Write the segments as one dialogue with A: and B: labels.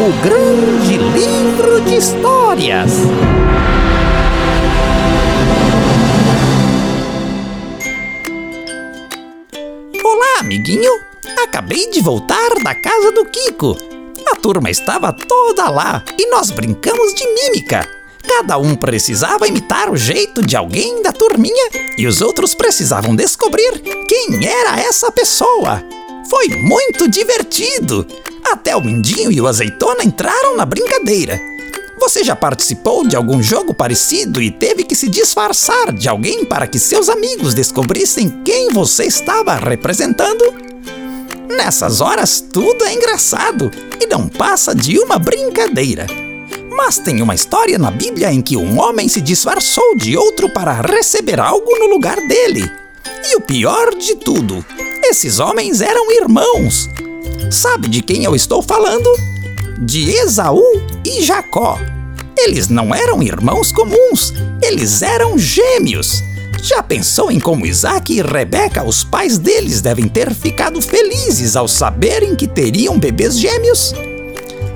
A: o grande livro de histórias. Olá, amiguinho! Acabei de voltar da casa do Kiko. A turma estava toda lá e nós brincamos de mímica. Cada um precisava imitar o jeito de alguém da turminha e os outros precisavam descobrir quem era essa pessoa. Foi muito divertido! Até o Mindinho e o Azeitona entraram na brincadeira. Você já participou de algum jogo parecido e teve que se disfarçar de alguém para que seus amigos descobrissem quem você estava representando? Nessas horas tudo é engraçado e não passa de uma brincadeira. Mas tem uma história na Bíblia em que um homem se disfarçou de outro para receber algo no lugar dele. E o pior de tudo, esses homens eram irmãos. Sabe de quem eu estou falando? De Esaú e Jacó. Eles não eram irmãos comuns, eles eram gêmeos. Já pensou em como Isaac e Rebeca, os pais deles, devem ter ficado felizes ao saberem que teriam bebês gêmeos?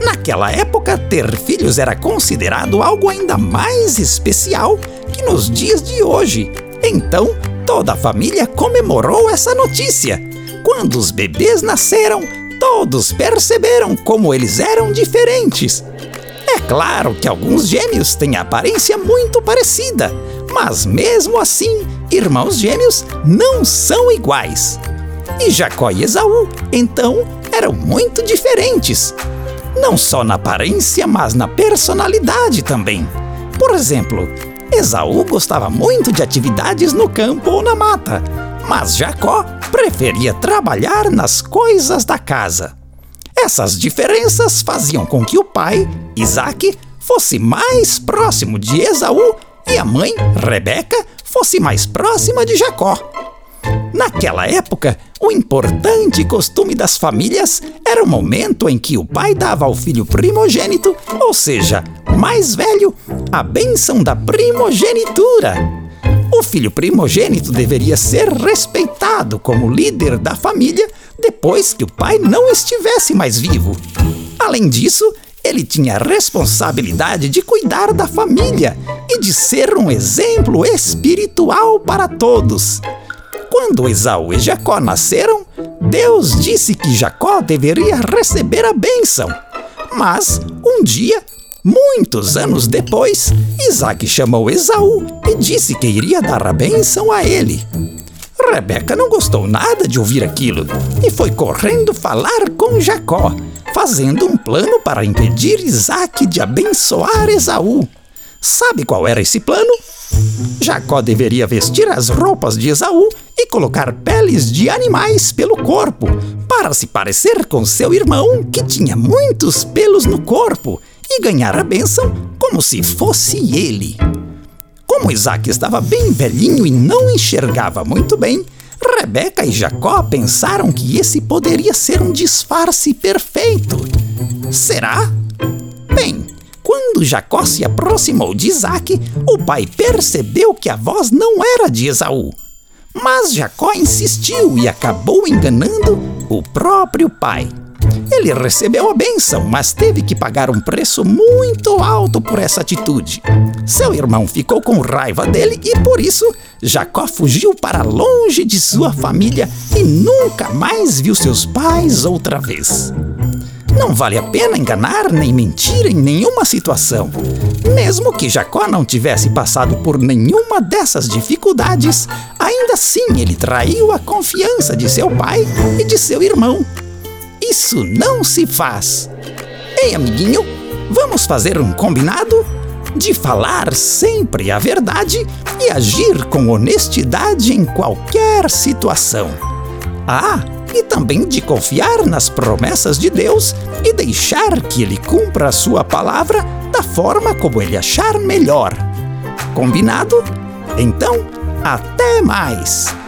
A: Naquela época, ter filhos era considerado algo ainda mais especial que nos dias de hoje. Então, toda a família comemorou essa notícia. Quando os bebês nasceram, todos perceberam como eles eram diferentes. É claro que alguns gêmeos têm aparência muito parecida, mas mesmo assim, irmãos gêmeos não são iguais. E Jacó e Esaú, então, eram muito diferentes. Não só na aparência, mas na personalidade também. Por exemplo, Esaú gostava muito de atividades no campo ou na mata, mas Jacó preferia trabalhar nas coisas da casa. Essas diferenças faziam com que o pai, Isaac, fosse mais próximo de Esaú e a mãe, Rebeca, fosse mais próxima de Jacó. Naquela época, o importante costume das famílias era o momento em que o pai dava ao filho primogênito, ou seja, mais velho, a bênção da primogenitura. O filho primogênito deveria ser respeitado como líder da família depois que o pai não estivesse mais vivo. Além disso, ele tinha a responsabilidade de cuidar da família e de ser um exemplo espiritual para todos. Quando Esaú e Jacó nasceram, Deus disse que Jacó deveria receber a bênção. Mas, um dia, muitos anos depois, Isaac chamou Esaú e disse que iria dar a bênção a ele. Rebeca não gostou nada de ouvir aquilo e foi correndo falar com Jacó, fazendo um plano para impedir Isaac de abençoar Esaú. Sabe qual era esse plano? Jacó deveria vestir as roupas de Esaú e colocar peles de animais pelo corpo, para se parecer com seu irmão, que tinha muitos pelos no corpo, e ganhar a bênção como se fosse ele. Como Isaac estava bem velhinho e não enxergava muito bem, Rebeca e Jacó pensaram que esse poderia ser um disfarce perfeito. Será? Bem, quando Jacó se aproximou de Isaac, o pai percebeu que a voz não era de Esaú. Mas Jacó insistiu e acabou enganando o próprio pai. Ele recebeu a bênção, mas teve que pagar um preço muito alto por essa atitude. Seu irmão ficou com raiva dele e por isso Jacó fugiu para longe de sua família e nunca mais viu seus pais outra vez. Não vale a pena enganar nem mentir em nenhuma situação. Mesmo que Jacó não tivesse passado por nenhuma dessas dificuldades, ainda assim ele traiu a confiança de seu pai e de seu irmão. Isso não se faz. Ei, amiguinho, vamos fazer um combinado? De falar sempre a verdade e agir com honestidade em qualquer situação. Ah, e também de confiar nas promessas de Deus e deixar que Ele cumpra a sua palavra da forma como Ele achar melhor. Combinado? Então, até mais!